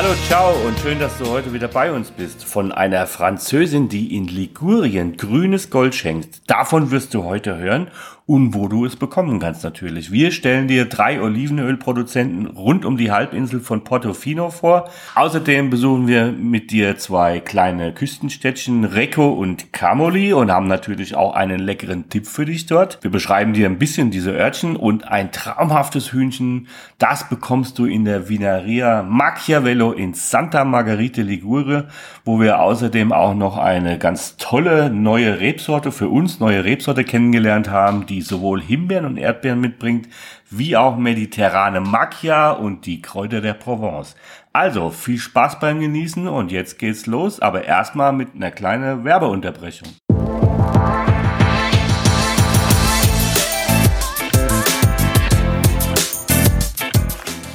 Hallo, ciao und schön, dass du heute wieder bei uns bist. Von einer Französin, die in Ligurien grünes Gold schenkt. Davon wirst du heute hören und wo du es bekommen kannst natürlich. Wir stellen dir drei Olivenölproduzenten rund um die Halbinsel von Portofino vor. Außerdem besuchen wir mit dir zwei kleine Küstenstädtchen, Recco und Camoli und haben natürlich auch einen leckeren Tipp für dich dort. Wir beschreiben dir ein bisschen diese Örtchen und ein traumhaftes Hühnchen. Das bekommst du in der Vineria Machiavello in Santa Margherita Ligure, wo wir außerdem auch noch eine ganz tolle neue Rebsorte für uns, neue Rebsorte kennengelernt haben, die die sowohl Himbeeren und Erdbeeren mitbringt, wie auch mediterrane Macchia und die Kräuter der Provence. Also viel Spaß beim Genießen und jetzt geht's los, aber erstmal mit einer kleinen Werbeunterbrechung.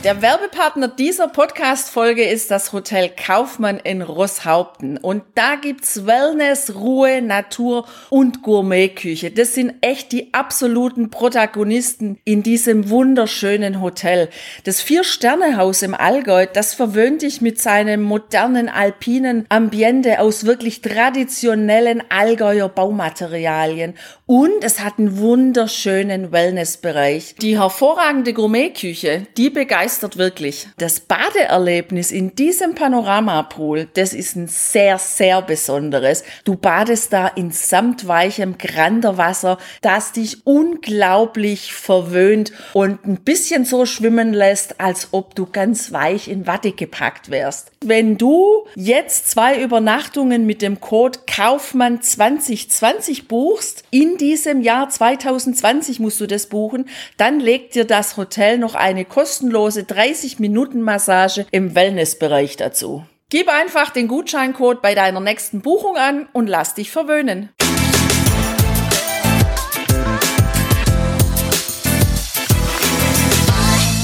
Der Werbepartner dieser Podcast-Folge ist das Hotel Kaufmann in Rosshaupten. Und da gibt's Wellness, Ruhe, Natur und Gourmetküche. Das sind echt die absoluten Protagonisten in diesem wunderschönen Hotel. Das Vier-Sterne-Haus im Allgäu, das verwöhnt dich mit seinem modernen alpinen Ambiente aus wirklich traditionellen Allgäuer Baumaterialien. Und es hat einen wunderschönen Wellnessbereich. Die hervorragende Gourmetküche, die begeistert wirklich. Das Badeerlebnis in diesem Panoramapool, das ist ein sehr, sehr besonderes. Du badest da in samtweichem Granderwasser, das dich unglaublich verwöhnt und ein bisschen so schwimmen lässt, als ob du ganz weich in Watte gepackt wärst. Wenn du jetzt zwei Übernachtungen mit dem Code Kaufmann 2020 buchst, in diesem Jahr 2020 musst du das buchen, dann legt dir das Hotel noch eine kostenlose 30-Minuten-Massage im Wellnessbereich dazu. Gib einfach den Gutscheincode bei deiner nächsten Buchung an und lass dich verwöhnen.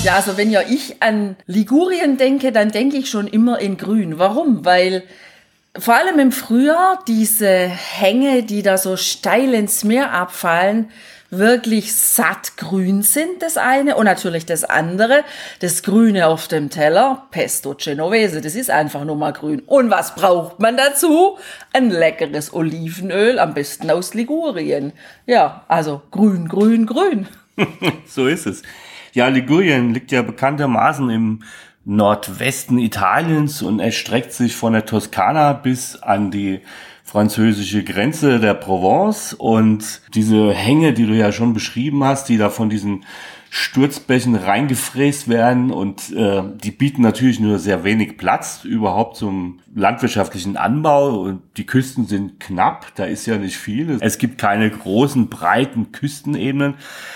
Ja, also wenn ja ich an Ligurien denke, dann denke ich schon immer in Grün. Warum? Weil vor allem im Frühjahr diese Hänge, die da so steil ins Meer abfallen, wirklich sattgrün sind, das eine. Und natürlich das andere, das Grüne auf dem Teller, Pesto Genovese, das ist einfach nur mal grün. Und was braucht man dazu? Ein leckeres Olivenöl, am besten aus Ligurien. Ja, also grün, grün, grün. so ist es. Ja, Ligurien liegt ja bekanntermaßen im Nordwesten Italiens und erstreckt sich von der Toskana bis an die französische Grenze der Provence. Und diese Hänge, die du ja schon beschrieben hast, die da von diesen Sturzbächen reingefräst werden und äh, die bieten natürlich nur sehr wenig Platz überhaupt zum landwirtschaftlichen Anbau und die Küsten sind knapp, da ist ja nicht viel. Es gibt keine großen, breiten Küstenebenen.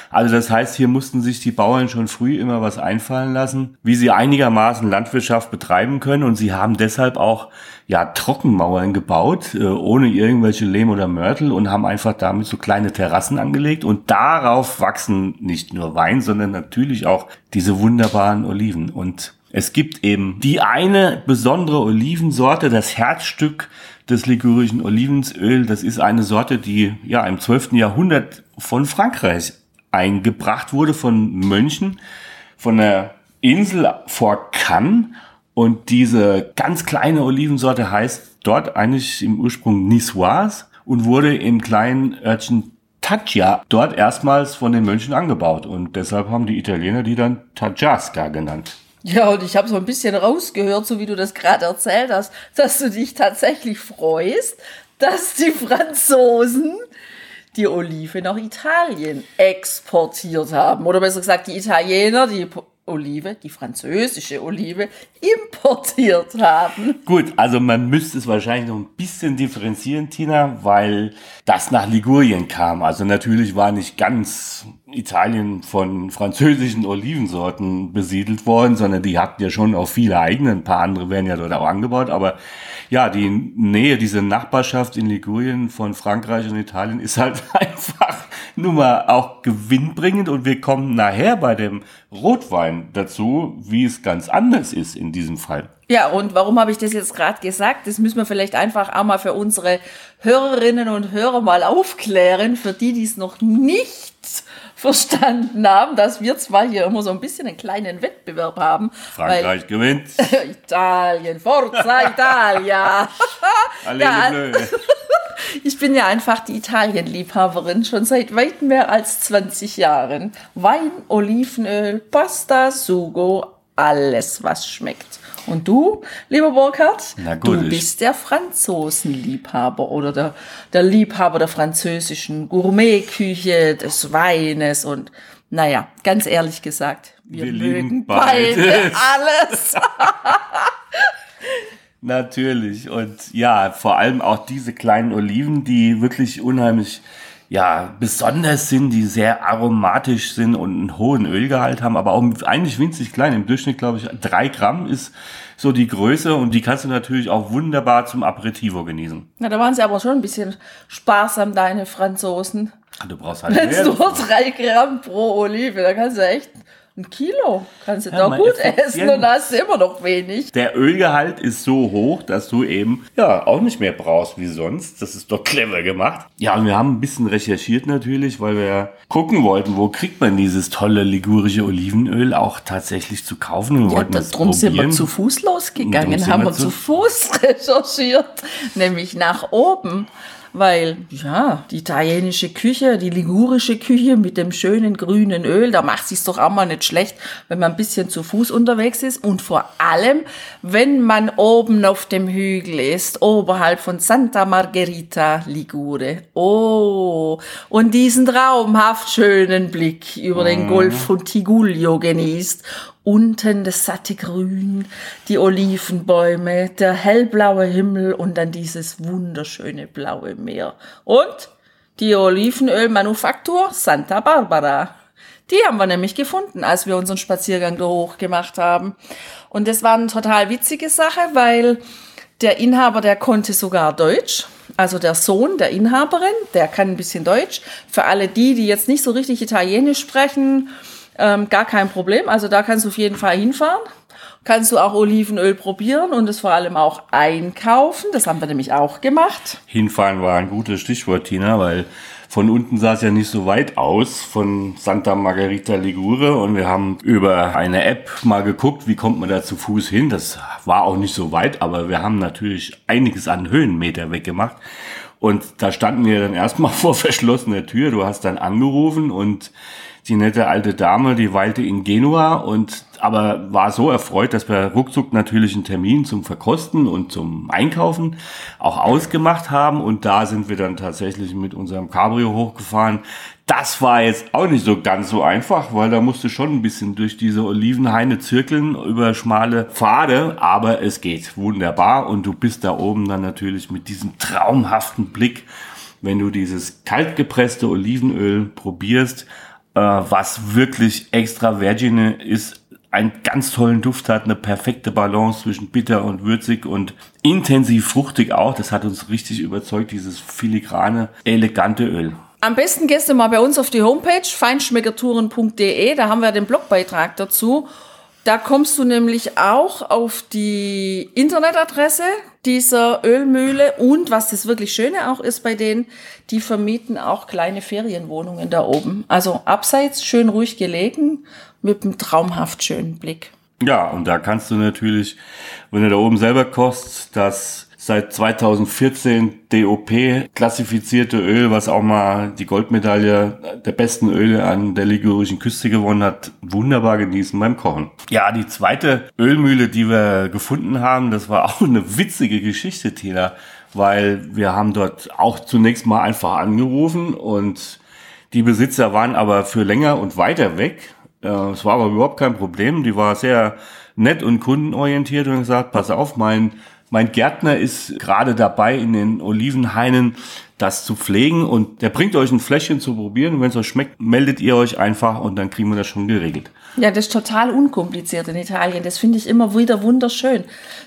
Also das heißt, hier mussten sich die Bauern schon früh immer was einfallen lassen, wie sie einigermaßen Landwirtschaft betreiben können und sie haben deshalb auch ja Trockenmauern gebaut, äh, ohne irgendwelche Lehm oder Mörtel und haben einfach damit so kleine Terrassen angelegt und darauf wachsen nicht nur Wein, sondern natürlich auch diese wunderbaren Oliven und es gibt eben die eine besondere Olivensorte, das Herzstück des ligurischen Olivensöl. Das ist eine Sorte, die ja im 12. Jahrhundert von Frankreich eingebracht wurde, von Mönchen, von der Insel vor Cannes. Und diese ganz kleine Olivensorte heißt dort eigentlich im Ursprung Niçoise und wurde im kleinen Örtchen Taggia dort erstmals von den Mönchen angebaut. Und deshalb haben die Italiener die dann Tagiasca genannt. Ja, und ich habe so ein bisschen rausgehört, so wie du das gerade erzählt hast, dass du dich tatsächlich freust, dass die Franzosen die Olive nach Italien exportiert haben. Oder besser gesagt, die Italiener die Olive, die französische Olive, importiert haben. Gut, also man müsste es wahrscheinlich noch ein bisschen differenzieren, Tina, weil das nach Ligurien kam. Also natürlich war nicht ganz Italien von französischen Olivensorten besiedelt worden, sondern die hatten ja schon auch viele eigene. Ein paar andere werden ja dort auch angebaut. Aber ja, die Nähe, diese Nachbarschaft in Ligurien von Frankreich und Italien ist halt einfach nun mal auch gewinnbringend. Und wir kommen nachher bei dem Rotwein dazu, wie es ganz anders ist in diesem Fall. Ja, und warum habe ich das jetzt gerade gesagt? Das müssen wir vielleicht einfach auch mal für unsere Hörerinnen und Hörer mal aufklären, für die, die es noch nicht verstanden haben, dass wir zwar hier immer so ein bisschen einen kleinen Wettbewerb haben. Frankreich gewinnt. Italien, Forza Italia. ja, ich bin ja einfach die Italienliebhaberin schon seit weit mehr als 20 Jahren. Wein, Olivenöl, Pasta, Sugo, alles was schmeckt. Und du, lieber Burkhard, gut, du bist der Franzosenliebhaber oder der, der Liebhaber der französischen Gourmetküche, des Weines und naja, ganz ehrlich gesagt, wir, wir mögen beide alles. Natürlich. Und ja, vor allem auch diese kleinen Oliven, die wirklich unheimlich ja, besonders sind, die sehr aromatisch sind und einen hohen Ölgehalt haben, aber auch eigentlich winzig klein. Im Durchschnitt, glaube ich, drei Gramm ist so die Größe und die kannst du natürlich auch wunderbar zum Aperitivo genießen. Na, da waren sie aber schon ein bisschen sparsam, deine Franzosen. Du brauchst halt Wenn nur drei Gramm pro Olive, da kannst du echt ein Kilo kannst du ja, da gut essen und hast du immer noch wenig. Der Ölgehalt ist so hoch, dass du eben ja auch nicht mehr brauchst wie sonst. Das ist doch clever gemacht. Ja, und wir haben ein bisschen recherchiert natürlich, weil wir gucken wollten, wo kriegt man dieses tolle ligurische Olivenöl auch tatsächlich zu kaufen. Und ja, wollten darum sind wir zu Fuß losgegangen, haben wir zu Fuß recherchiert, nämlich nach oben weil ja, die italienische Küche, die ligurische Küche mit dem schönen grünen Öl, da macht sich's doch auch mal nicht schlecht, wenn man ein bisschen zu Fuß unterwegs ist und vor allem, wenn man oben auf dem Hügel ist, oberhalb von Santa Margherita Ligure. Oh, und diesen traumhaft schönen Blick über den mhm. Golf von Tiguglio genießt unten das satte Grün, die Olivenbäume, der hellblaue Himmel und dann dieses wunderschöne blaue Meer. Und die Olivenölmanufaktur Santa Barbara. Die haben wir nämlich gefunden, als wir unseren Spaziergang da hoch gemacht haben. Und das war eine total witzige Sache, weil der Inhaber, der konnte sogar Deutsch. Also der Sohn der Inhaberin, der kann ein bisschen Deutsch. Für alle die, die jetzt nicht so richtig Italienisch sprechen, ähm, gar kein Problem. Also da kannst du auf jeden Fall hinfahren. Kannst du auch Olivenöl probieren und es vor allem auch einkaufen. Das haben wir nämlich auch gemacht. Hinfahren war ein gutes Stichwort, Tina, weil von unten sah es ja nicht so weit aus von Santa Margherita Ligure und wir haben über eine App mal geguckt, wie kommt man da zu Fuß hin. Das war auch nicht so weit, aber wir haben natürlich einiges an Höhenmeter weggemacht. Und da standen wir dann erstmal vor verschlossener Tür. Du hast dann angerufen und die nette alte Dame, die weilte in Genua und aber war so erfreut, dass wir ruckzuck natürlich einen Termin zum Verkosten und zum Einkaufen auch ausgemacht haben. Und da sind wir dann tatsächlich mit unserem Cabrio hochgefahren. Das war jetzt auch nicht so ganz so einfach, weil da musste schon ein bisschen durch diese Olivenhaine zirkeln über schmale Pfade, aber es geht wunderbar. Und du bist da oben dann natürlich mit diesem traumhaften Blick, wenn du dieses kaltgepresste Olivenöl probierst äh, was wirklich extra Vergine ist, einen ganz tollen Duft hat, eine perfekte Balance zwischen bitter und würzig und intensiv fruchtig auch. Das hat uns richtig überzeugt, dieses filigrane, elegante Öl. Am besten gehst du mal bei uns auf die Homepage feinschmeckertouren.de, da haben wir den Blogbeitrag dazu. Da kommst du nämlich auch auf die Internetadresse dieser Ölmühle und was das wirklich Schöne auch ist bei denen, die vermieten auch kleine Ferienwohnungen da oben. Also abseits schön ruhig gelegen mit einem traumhaft schönen Blick. Ja, und da kannst du natürlich, wenn du da oben selber kostest, das seit 2014 DOP klassifizierte Öl, was auch mal die Goldmedaille der besten Öle an der ligurischen Küste gewonnen hat, wunderbar genießen beim Kochen. Ja, die zweite Ölmühle, die wir gefunden haben, das war auch eine witzige Geschichte, Tina, weil wir haben dort auch zunächst mal einfach angerufen und die Besitzer waren aber für länger und weiter weg. Es war aber überhaupt kein Problem. Die war sehr nett und kundenorientiert und gesagt, pass auf, mein Mein Gärtner ist gerade dabei, in den Olivenhainen das zu pflegen und der bringt euch ein Fläschchen zu probieren wenn es euch schmeckt, meldet ihr euch einfach und dann kriegen wir das schon geregelt. Ja, das ist total unkompliziert in Italien. Das finde ich immer wieder wunderschön.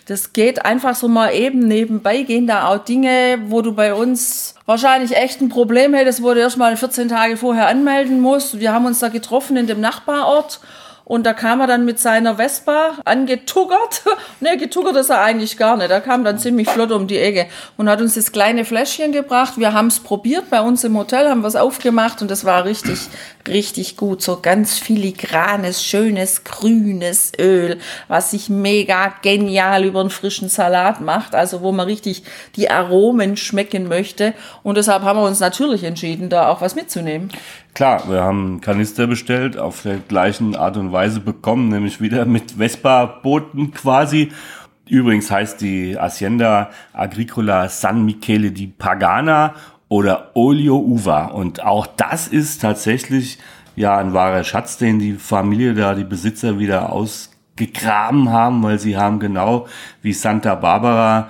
Das geht einfach so mal eben nebenbei, gehen da auch Dinge, wo du bei uns wahrscheinlich echt ein Problem hättest, wo du erst mal 14 Tage vorher anmelden musst. Wir haben uns da getroffen in dem Nachbarort und da kam er dann mit seiner Vespa angetuggert. ne, getuggert ist er eigentlich gar nicht. Er kam dann ziemlich flott um die Ecke und hat uns das kleine Fläschchen gebracht. Wir haben es probiert bei uns im Hotel, haben was aufgemacht und das war richtig, richtig gut. So ganz filigranes, schönes, grünes Öl, was sich mega genial über einen frischen Salat macht. Also wo man richtig die Aromen schmecken möchte. Und deshalb haben wir uns natürlich entschieden, da auch was mitzunehmen. Klar, wir haben einen Kanister bestellt, auf der gleichen Art und Weise bekommen, nämlich wieder mit Vespa-Booten quasi. Übrigens heißt die Hacienda Agricola San Michele di Pagana oder Olio Uva. Und auch das ist tatsächlich ja ein wahrer Schatz, den die Familie da, die Besitzer wieder ausgegraben haben, weil sie haben genau wie Santa Barbara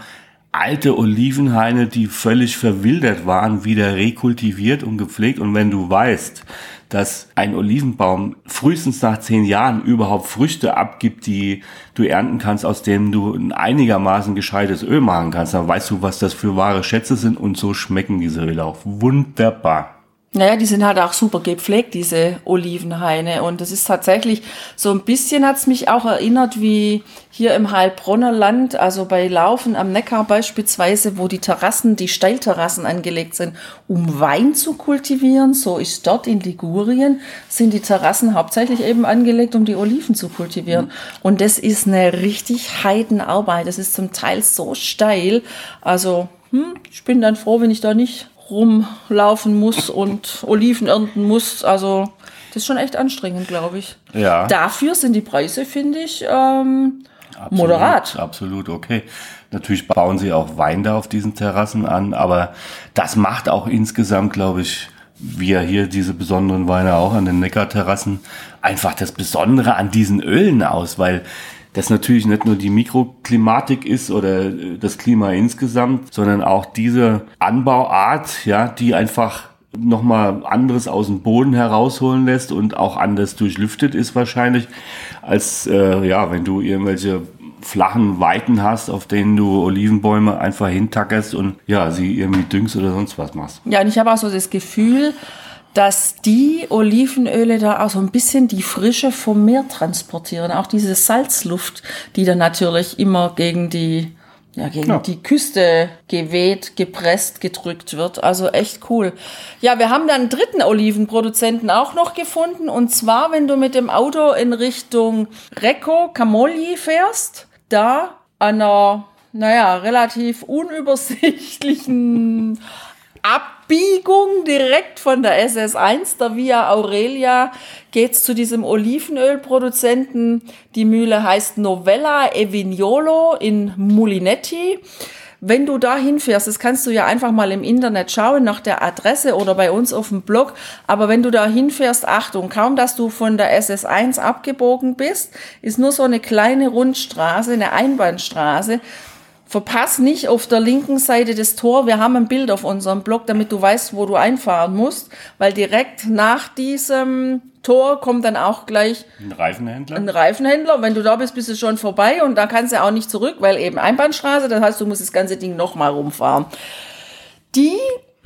alte Olivenhaine, die völlig verwildert waren, wieder rekultiviert und gepflegt. Und wenn du weißt, dass ein Olivenbaum frühestens nach zehn Jahren überhaupt Früchte abgibt, die du ernten kannst, aus denen du ein einigermaßen gescheites Öl machen kannst, dann weißt du, was das für wahre Schätze sind und so schmecken diese Öle auch wunderbar. Naja, die sind halt auch super gepflegt, diese Olivenhaine. Und das ist tatsächlich so ein bisschen hat's mich auch erinnert wie hier im Heilbronner Land, also bei Laufen am Neckar beispielsweise, wo die Terrassen, die Steilterrassen angelegt sind, um Wein zu kultivieren. So ist dort in Ligurien, sind die Terrassen hauptsächlich eben angelegt, um die Oliven zu kultivieren. Und das ist eine richtig Heidenarbeit. Das ist zum Teil so steil. Also, hm, ich bin dann froh, wenn ich da nicht rumlaufen muss und Oliven ernten muss. Also das ist schon echt anstrengend, glaube ich. Ja. Dafür sind die Preise, finde ich, ähm, absolut, moderat. Absolut, okay. Natürlich bauen sie auch Wein da auf diesen Terrassen an, aber das macht auch insgesamt, glaube ich, wie ja hier diese besonderen Weine auch an den Neckarterrassen, einfach das Besondere an diesen Ölen aus, weil das natürlich nicht nur die Mikroklimatik ist oder äh, das Klima insgesamt, sondern auch diese Anbauart, ja, die einfach nochmal anderes aus dem Boden herausholen lässt und auch anders durchlüftet ist wahrscheinlich, als äh, ja, wenn du irgendwelche flachen Weiten hast, auf denen du Olivenbäume einfach hintackerst und ja, sie irgendwie düngst oder sonst was machst. Ja, und ich habe auch so das Gefühl, dass die Olivenöle da auch so ein bisschen die Frische vom Meer transportieren. Auch diese Salzluft, die dann natürlich immer gegen die ja, gegen ja. die Küste geweht, gepresst, gedrückt wird. Also echt cool. Ja, wir haben dann einen dritten Olivenproduzenten auch noch gefunden. Und zwar, wenn du mit dem Auto in Richtung Recco Camogli fährst, da an einer, naja, relativ unübersichtlichen Abbiegung direkt von der SS1, der Via Aurelia, geht's zu diesem Olivenölproduzenten. Die Mühle heißt Novella Evignolo in Mulinetti. Wenn du da hinfährst, das kannst du ja einfach mal im Internet schauen nach der Adresse oder bei uns auf dem Blog. Aber wenn du da hinfährst, Achtung, kaum dass du von der SS1 abgebogen bist, ist nur so eine kleine Rundstraße, eine Einbahnstraße. Verpass nicht auf der linken Seite des Tor. Wir haben ein Bild auf unserem Blog, damit du weißt, wo du einfahren musst, weil direkt nach diesem Tor kommt dann auch gleich ein Reifenhändler. Ein Reifenhändler. Wenn du da bist, bist du schon vorbei und da kannst du auch nicht zurück, weil eben Einbahnstraße. Das heißt, du musst das ganze Ding nochmal rumfahren. Die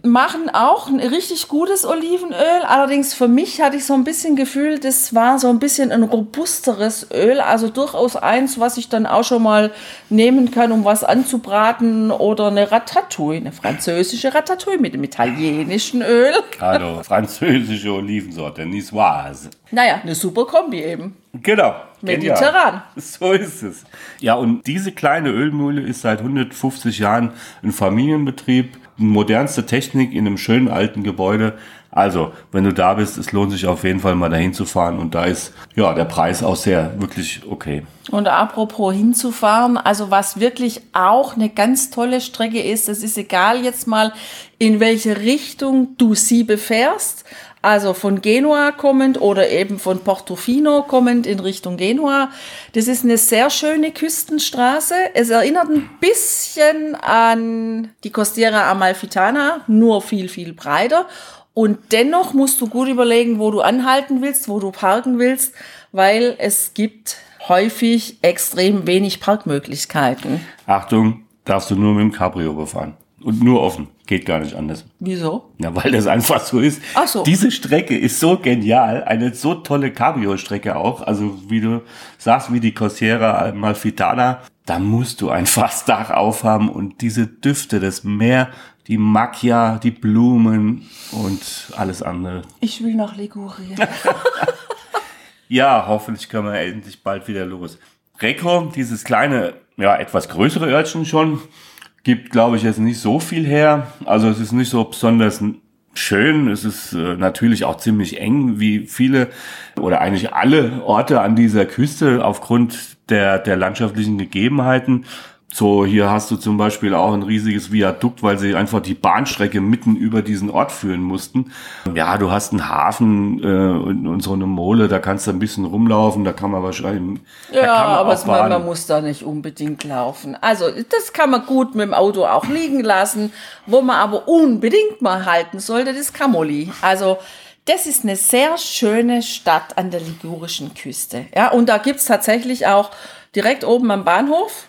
machen auch ein richtig gutes Olivenöl. Allerdings für mich hatte ich so ein bisschen Gefühl, das war so ein bisschen ein robusteres Öl. Also durchaus eins, was ich dann auch schon mal nehmen kann, um was anzubraten. Oder eine Ratatouille, eine französische Ratatouille mit dem italienischen Öl. Hallo, französische Olivensorte, Niçoise. Naja, eine super Kombi eben. Genau. Mediterran. So ist es. Ja, und diese kleine Ölmühle ist seit 150 Jahren ein Familienbetrieb modernste Technik in einem schönen alten Gebäude. Also, wenn du da bist, es lohnt sich auf jeden Fall mal dahin zu fahren und da ist ja der Preis auch sehr wirklich okay. Und apropos hinzufahren, also was wirklich auch eine ganz tolle Strecke ist, es ist egal jetzt mal, in welche Richtung du sie befährst, also von Genua kommend oder eben von Portofino kommend in Richtung Genua. Das ist eine sehr schöne Küstenstraße. Es erinnert ein bisschen an die Costiera Amalfitana, nur viel, viel breiter. Und dennoch musst du gut überlegen, wo du anhalten willst, wo du parken willst, weil es gibt häufig extrem wenig Parkmöglichkeiten. Achtung, darfst du nur mit dem Cabrio befahren. Und nur offen. Geht gar nicht anders. Wieso? Ja, weil das einfach so ist. Ach so. Diese Strecke ist so genial. Eine so tolle Cabrio-Strecke auch. Also, wie du sagst, wie die Costiera Malfitana. Da musst du ein Fassdach aufhaben und diese Düfte, das Meer, die Macchia, die Blumen und alles andere. Ich will nach Ligurien. Ja, hoffentlich können wir endlich bald wieder los. Rekro, dieses kleine, ja, etwas größere Örtchen schon, gibt, glaube ich, jetzt nicht so viel her. Also es ist nicht so besonders schön. Es ist äh, natürlich auch ziemlich eng, wie viele oder eigentlich alle Orte an dieser Küste aufgrund der, der landschaftlichen Gegebenheiten. So, hier hast du zum Beispiel auch ein riesiges Viadukt, weil sie einfach die Bahnstrecke mitten über diesen Ort führen mussten. Ja, du hast einen Hafen äh, und, und so eine Mole, da kannst du ein bisschen rumlaufen, da kann man wahrscheinlich. Ja, man aber auch es, man, muss da nicht unbedingt laufen. Also das kann man gut mit dem Auto auch liegen lassen. Wo man aber unbedingt mal halten sollte, das ist Camoli. Also das ist eine sehr schöne Stadt an der ligurischen Küste. Ja, und da gibt's tatsächlich auch direkt oben am Bahnhof,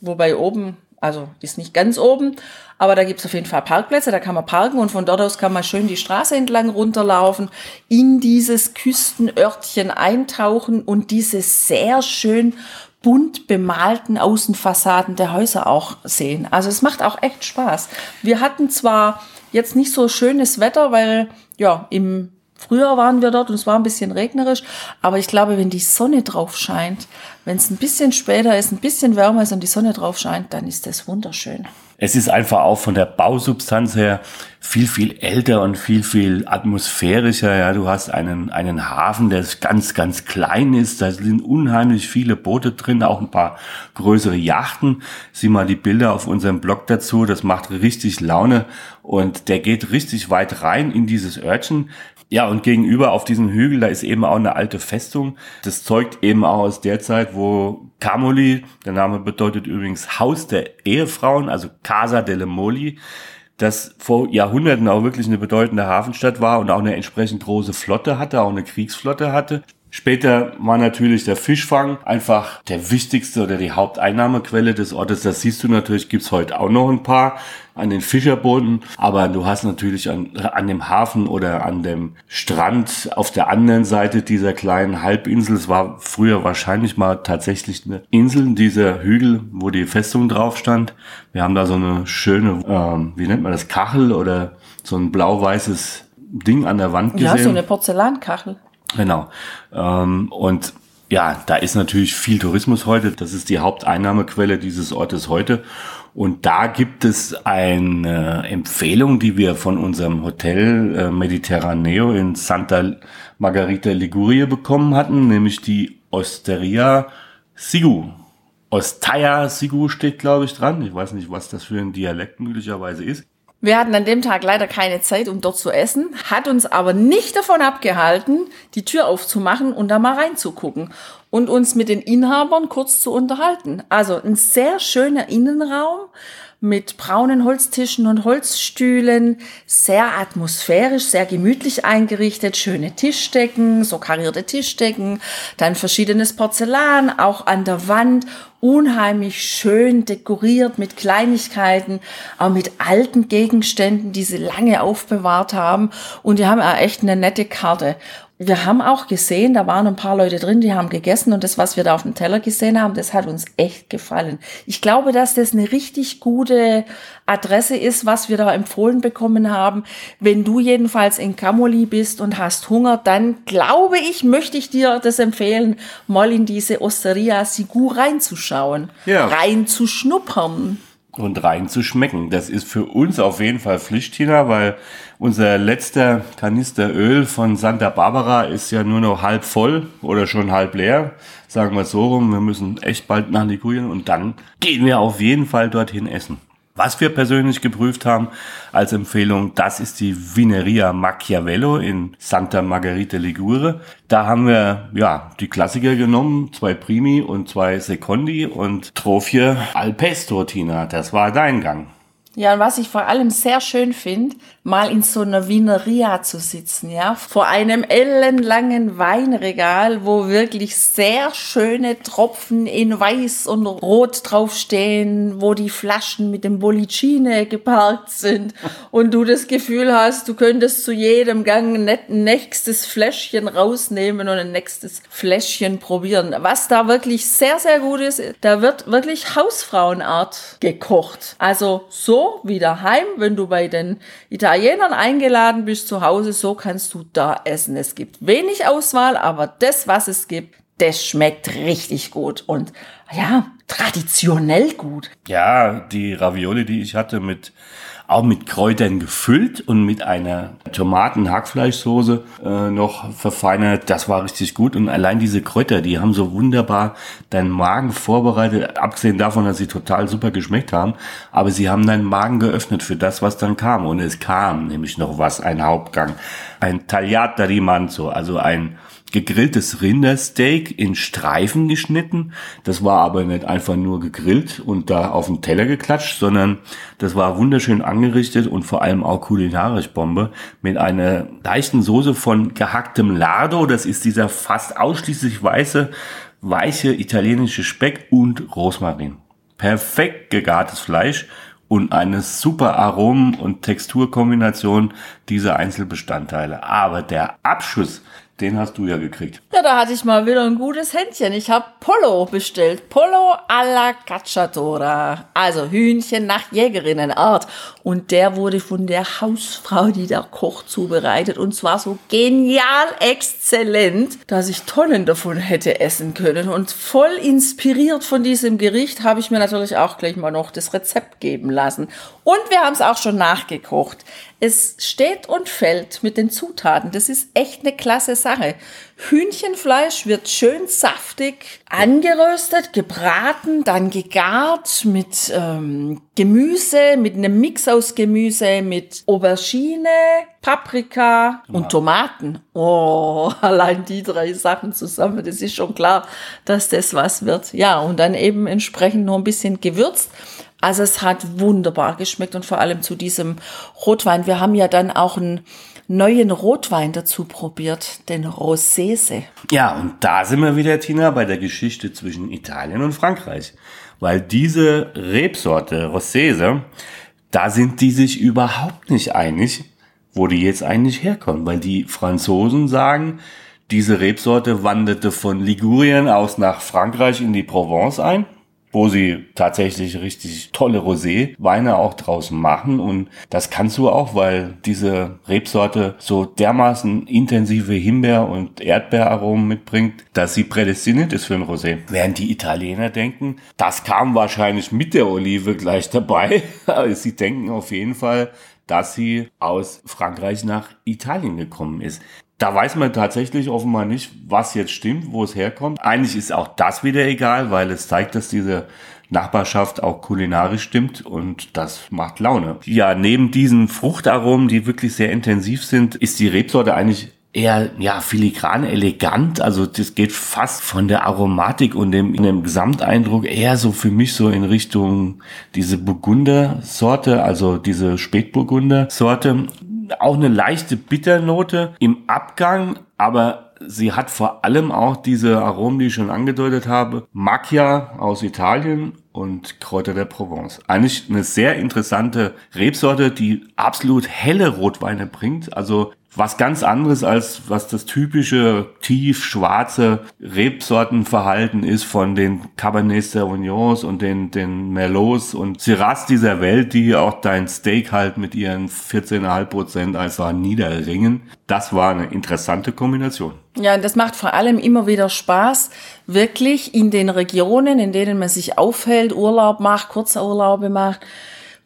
wobei oben, also ist nicht ganz oben, aber da gibt's auf jeden Fall Parkplätze, da kann man parken und von dort aus kann man schön die Straße entlang runterlaufen, in dieses Küstenörtchen eintauchen und diese sehr schön bunt bemalten Außenfassaden der Häuser auch sehen. Also es macht auch echt Spaß. Wir hatten zwar jetzt nicht so schönes Wetter, weil ja im Früher waren wir dort und es war ein bisschen regnerisch, aber ich glaube, wenn die Sonne drauf scheint, wenn es ein bisschen später ist, ein bisschen wärmer ist und die Sonne drauf scheint, dann ist das wunderschön. Es ist einfach auch von der Bausubstanz her viel, viel älter und viel, viel atmosphärischer. Ja, du hast einen, einen Hafen, der ganz, ganz klein ist. Da sind unheimlich viele Boote drin, auch ein paar größere Yachten. Sieh mal die Bilder auf unserem Blog dazu. Das macht richtig Laune und der geht richtig weit rein in dieses Örtchen. Ja, und gegenüber auf diesem Hügel, da ist eben auch eine alte Festung. Das zeugt eben auch aus der Zeit, wo Camoli, der Name bedeutet übrigens Haus der Ehefrauen, also Casa delle Moli, das vor Jahrhunderten auch wirklich eine bedeutende Hafenstadt war und auch eine entsprechend große Flotte hatte, auch eine Kriegsflotte hatte. Später war natürlich der Fischfang einfach der wichtigste oder die Haupteinnahmequelle des Ortes. Das siehst du natürlich, gibt's heute auch noch ein paar an den Fischerbooten. Aber du hast natürlich an, an dem Hafen oder an dem Strand auf der anderen Seite dieser kleinen Halbinsel, es war früher wahrscheinlich mal tatsächlich eine Insel, dieser Hügel, wo die Festung drauf stand. Wir haben da so eine schöne, ähm, wie nennt man das, Kachel oder so ein blau-weißes Ding an der Wand gesehen. Ja, so eine Porzellankachel. Genau. Ähm, und ja, da ist natürlich viel Tourismus heute. Das ist die Haupteinnahmequelle dieses Ortes heute. Und da gibt es eine Empfehlung, die wir von unserem Hotel äh, Mediterraneo in Santa Margarita Ligurie bekommen hatten, nämlich die Osteria Sigu. Osteia Sigu steht, glaube ich, dran. Ich weiß nicht, was das für ein Dialekt möglicherweise ist. Wir hatten an dem Tag leider keine Zeit, um dort zu essen, hat uns aber nicht davon abgehalten, die Tür aufzumachen und da mal reinzugucken und uns mit den Inhabern kurz zu unterhalten. Also ein sehr schöner Innenraum mit braunen Holztischen und Holzstühlen, sehr atmosphärisch, sehr gemütlich eingerichtet, schöne Tischdecken, so karierte Tischdecken, dann verschiedenes Porzellan, auch an der Wand, unheimlich schön dekoriert mit Kleinigkeiten, auch mit alten Gegenständen, die sie lange aufbewahrt haben und die haben auch echt eine nette Karte. Wir haben auch gesehen, da waren ein paar Leute drin, die haben gegessen und das, was wir da auf dem Teller gesehen haben, das hat uns echt gefallen. Ich glaube, dass das eine richtig gute Adresse ist, was wir da empfohlen bekommen haben. Wenn du jedenfalls in Camoli bist und hast Hunger, dann glaube ich, möchte ich dir das empfehlen, mal in diese Osteria Sigur reinzuschauen, Ja. reinzuschnuppern. Und rein zu schmecken. Das ist für uns auf jeden Fall Pflicht, Tina, weil unser letzter Kanister Öl von Santa Barbara ist ja nur noch halb voll oder schon halb leer. Sagen wir so rum, wir müssen echt bald nach Ligurien und dann gehen wir auf jeden Fall dorthin essen. Was wir persönlich geprüft haben als Empfehlung, das ist die Vineria Machiavello in Santa Margherita Ligure. Da haben wir ja die Klassiker genommen, zwei Primi und zwei Secondi und Trofie al Pesto, Tina. Das war dein Gang. Ja, und was ich vor allem sehr schön finde, mal in so einer Wieneria zu sitzen, ja, vor einem ellenlangen Weinregal, wo wirklich sehr schöne Tropfen in weiß und rot draufstehen, wo die Flaschen mit dem Bollicine geparkt sind und du das Gefühl hast, du könntest zu jedem Gang ein nächstes Fläschchen rausnehmen und ein nächstes Fläschchen probieren. Was da wirklich sehr, sehr gut ist, da wird wirklich Hausfrauenart gekocht. Also so wie daheim, wenn du bei den Italienern eingeladen bist zu Hause, so kannst du da essen. Es gibt wenig Auswahl, aber das, was es gibt, das schmeckt richtig gut und ja, traditionell gut. Ja, die Ravioli, die ich hatte mit auch mit Kräutern gefüllt und mit einer Tomaten-Hackfleischsoße äh, noch verfeinert. Das war richtig gut. Und allein diese Kräuter, die haben so wunderbar deinen Magen vorbereitet, abgesehen davon, dass sie total super geschmeckt haben. Aber sie haben deinen Magen geöffnet für das, was dann kam. Und es kam nämlich noch was, ein Hauptgang. Ein Tagliata di Manzo, also ein gegrilltes Rindersteak in Streifen geschnitten. Das war aber nicht einfach nur gegrillt und da auf den Teller geklatscht, sondern das war wunderschön angerichtet und vor allem auch kulinarisch Bombe mit einer leichten Soße von gehacktem Lardo. Das ist dieser fast ausschließlich weiße, weiche italienische Speck und Rosmarin. Perfekt gegartes Fleisch und eine super Aromen- und Texturkombination dieser Einzelbestandteile. Aber der Abschuss den hast du ja gekriegt. Ja, da hatte ich mal wieder ein gutes Händchen. Ich habe Polo bestellt. Polo alla Cacciatora. Also Hühnchen nach Jägerinnenart. Und der wurde von der Hausfrau, die der Koch zubereitet. Und zwar so genial exzellent, dass ich Tonnen davon hätte essen können. Und voll inspiriert von diesem Gericht habe ich mir natürlich auch gleich mal noch das Rezept geben lassen. Und wir haben es auch schon nachgekocht. Es steht und fällt mit den Zutaten. Das ist echt eine klasse Sache. Sache. Hühnchenfleisch wird schön saftig angeröstet, gebraten, dann gegart mit ähm, Gemüse, mit einem Mix aus Gemüse, mit Aubergine, Paprika und ja. Tomaten. Oh, allein die drei Sachen zusammen, das ist schon klar, dass das was wird. Ja, und dann eben entsprechend noch ein bisschen gewürzt. Also es hat wunderbar geschmeckt und vor allem zu diesem Rotwein. Wir haben ja dann auch einen neuen Rotwein dazu probiert, den Rosese. Ja, und da sind wir wieder, Tina, bei der Geschichte zwischen Italien und Frankreich. Weil diese Rebsorte Rosese, da sind die sich überhaupt nicht einig, wo die jetzt eigentlich herkommen. Weil die Franzosen sagen, diese Rebsorte wanderte von Ligurien aus nach Frankreich in die Provence ein wo sie tatsächlich richtig tolle Rosé-Weine auch draus machen. Und das kannst du auch, weil diese Rebsorte so dermaßen intensive Himbeer- und Erdbeeraromen mitbringt, dass sie prädestiniert ist für ein Rosé. Während die Italiener denken, das kam wahrscheinlich mit der Olive gleich dabei. Sie denken auf jeden Fall, dass sie aus Frankreich nach Italien gekommen ist. Da weiß man tatsächlich offenbar nicht, was jetzt stimmt, wo es herkommt. Eigentlich ist auch das wieder egal, weil es zeigt, dass diese Nachbarschaft auch kulinarisch stimmt und das macht Laune. Ja, neben diesen Fruchtaromen, die wirklich sehr intensiv sind, ist die Rebsorte eigentlich eher ja filigran elegant also das geht fast von der Aromatik und dem, dem Gesamteindruck eher so für mich so in Richtung diese Burgunder Sorte also diese Spätburgunder Sorte auch eine leichte Bitternote im Abgang, aber sie hat vor allem auch diese Aromen, die ich schon angedeutet habe. Macchia aus Italien und Kräuter der Provence. Eigentlich eine sehr interessante Rebsorte, die absolut helle Rotweine bringt. Also was ganz anderes als was das typische tief schwarze Rebsortenverhalten ist von den Cabernet Sauvignons und den, den Merlots und Syrahs dieser Welt, die auch dein Steak halt mit ihren 14,5 Prozent einfach niederringen. Das war eine interessante Kombination. Ja, und das macht vor allem immer wieder Spaß, wirklich in den Regionen, in denen man sich aufhält, Urlaub macht, Kurzurlaube macht,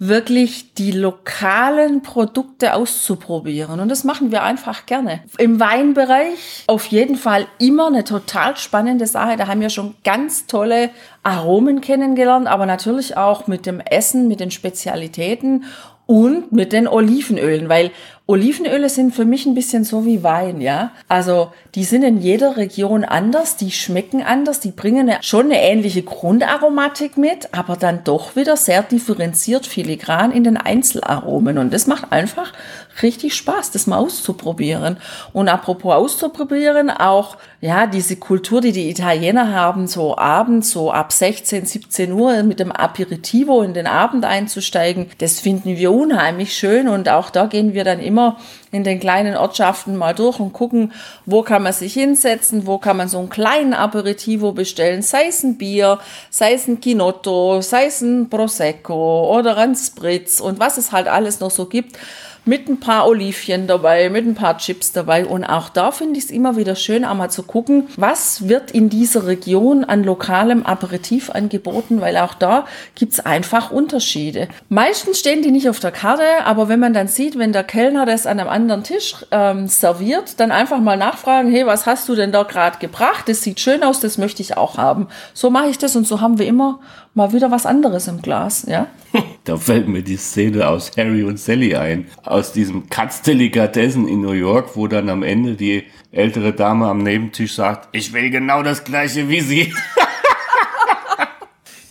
wirklich die lokalen Produkte auszuprobieren. Und das machen wir einfach gerne. Im Weinbereich auf jeden Fall immer eine total spannende Sache. Da haben wir schon ganz tolle Aromen kennengelernt, aber natürlich auch mit dem Essen, mit den Spezialitäten und mit den Olivenölen, weil Olivenöle sind für mich ein bisschen so wie Wein, ja. Also die sind in jeder Region anders, die schmecken anders, die bringen schon eine ähnliche Grundaromatik mit, aber dann doch wieder sehr differenziert, filigran in den Einzelaromen. Und das macht einfach richtig Spaß, das mal auszuprobieren. Und apropos auszuprobieren, auch ja diese Kultur, die die Italiener haben, so abends, so ab 16, 17 Uhr mit dem Aperitivo in den Abend einzusteigen, das finden wir unheimlich schön. Und auch da gehen wir dann immer in den kleinen Ortschaften mal durch und gucken, wo kann man sich hinsetzen, wo kann man so einen kleinen Aperitivo bestellen, sei es ein Bier, sei es ein Kinotto, sei es ein Prosecco oder ein Spritz und was es halt alles noch so gibt mit ein paar Olivchen dabei, mit ein paar Chips dabei. Und auch da finde ich es immer wieder schön, einmal zu gucken, was wird in dieser Region an lokalem Aperitif angeboten, weil auch da gibt es einfach Unterschiede. Meistens stehen die nicht auf der Karte, aber wenn man dann sieht, wenn der Kellner das an einem anderen Tisch ähm, serviert, dann einfach mal nachfragen, hey, was hast du denn da gerade gebracht? Das sieht schön aus, das möchte ich auch haben. So mache ich das und so haben wir immer mal wieder was anderes im Glas, ja? Da fällt mir die Szene aus Harry und Sally ein. Aus diesem Katzdelikatessen in New York, wo dann am Ende die ältere Dame am Nebentisch sagt, ich will genau das gleiche wie sie.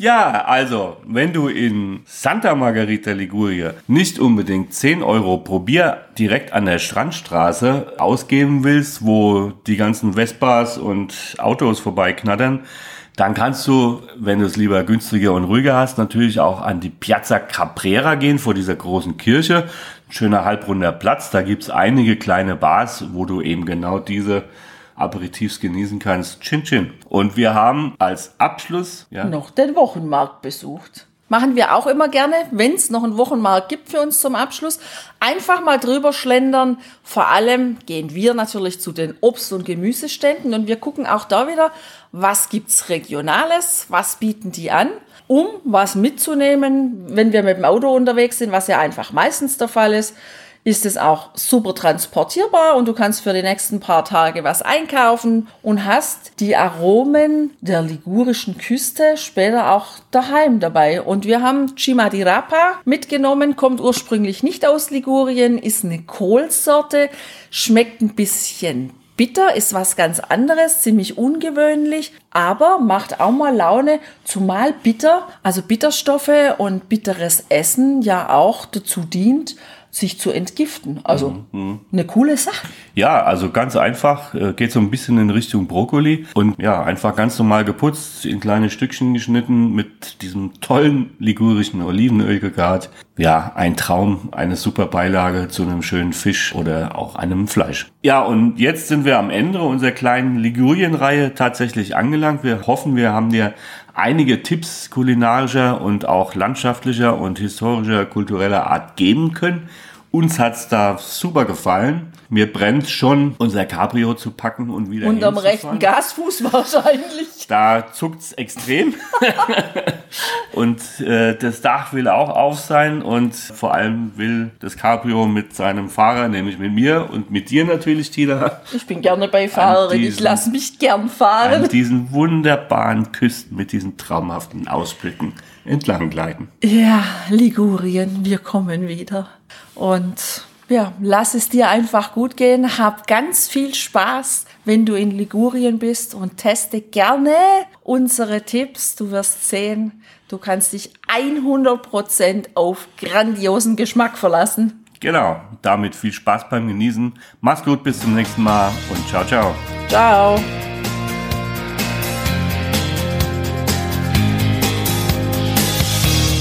Ja, also, wenn du in Santa Margarita Liguria nicht unbedingt 10 Euro pro Bier direkt an der Strandstraße ausgeben willst, wo die ganzen Vespas und Autos vorbeiknattern, dann kannst du, wenn du es lieber günstiger und ruhiger hast, natürlich auch an die Piazza Caprera gehen, vor dieser großen Kirche. Ein schöner halbrunder Platz. Da gibt's einige kleine Bars, wo du eben genau diese Aperitifs genießen kannst. Chin Chin. Und wir haben als Abschluss ja, noch den Wochenmarkt besucht machen wir auch immer gerne, wenn es noch einen Wochenmarkt gibt für uns zum Abschluss. Einfach mal drüber schlendern. Vor allem gehen wir natürlich zu den Obst- und Gemüseständen und wir gucken auch da wieder, was gibt's Regionales, was bieten die an, um was mitzunehmen, wenn wir mit dem Auto unterwegs sind, was ja einfach meistens der Fall ist ist es auch super transportierbar und du kannst für die nächsten paar Tage was einkaufen und hast die Aromen der ligurischen Küste später auch daheim dabei. Und wir haben Cima di Rapa mitgenommen, kommt ursprünglich nicht aus Ligurien, ist eine Kohlsorte, schmeckt ein bisschen Bitter ist was ganz anderes, ziemlich ungewöhnlich, aber macht auch mal Laune, zumal bitter, also Bitterstoffe und bitteres Essen ja auch dazu dient, sich zu entgiften. Also mhm. eine coole Sache. Ja, also ganz einfach, äh, geht so ein bisschen in Richtung Brokkoli und ja, einfach ganz normal geputzt, in kleine Stückchen geschnitten, mit diesem tollen ligurischen Olivenöl gegart. Ja, ein Traum, eine super Beilage zu einem schönen Fisch oder auch einem Fleisch. Ja, und jetzt sind wir am Ende unserer kleinen Ligurien-Reihe tatsächlich angelangt. Wir hoffen, wir haben dir einige Tipps kulinarischer und auch landschaftlicher und historischer, kultureller Art geben können. Uns hat's da super gefallen. Mir brennt schon, unser Cabrio zu packen und wieder Unterm rechten Gasfuß wahrscheinlich. Da zuckt's extrem. und äh, das Dach will auch auf sein und vor allem will das Cabrio mit seinem Fahrer, nämlich mit mir und mit dir natürlich, Tila. Ich bin gerne Beifahrerin, ich lasse mich gern fahren. An diesen wunderbaren Küsten mit diesen traumhaften Ausblicken entlang gleiten. Ja, Ligurien, wir kommen wieder. Und ja, lass es dir einfach gut gehen. Hab ganz viel Spaß, wenn du in Ligurien bist und teste gerne unsere Tipps. Du wirst sehen, du kannst dich 100% auf grandiosen Geschmack verlassen. Genau, damit viel Spaß beim Genießen. Mach's gut, bis zum nächsten Mal und ciao, ciao. Ciao.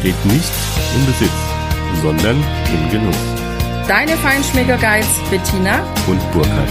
besteht nicht im Besitz, sondern im Genuss. Deine Feinschmecker Guides Bettina und Burkhard.